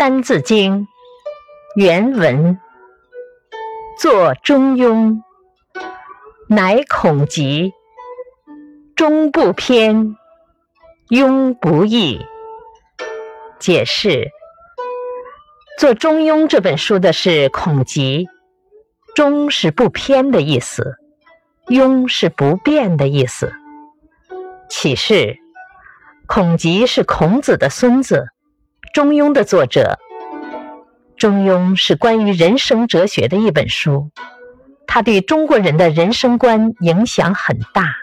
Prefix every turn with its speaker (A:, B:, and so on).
A: 《三字经》原文：作《中庸》，乃孔集。中不偏，庸不易。解释：做《中庸》这本书的是孔集，中是不偏的意思，庸是不变的意思。启示：孔集是孔子的孙子。中庸的作者，中庸是关于人生哲学的一本书，它对中国人的人生观影响很大。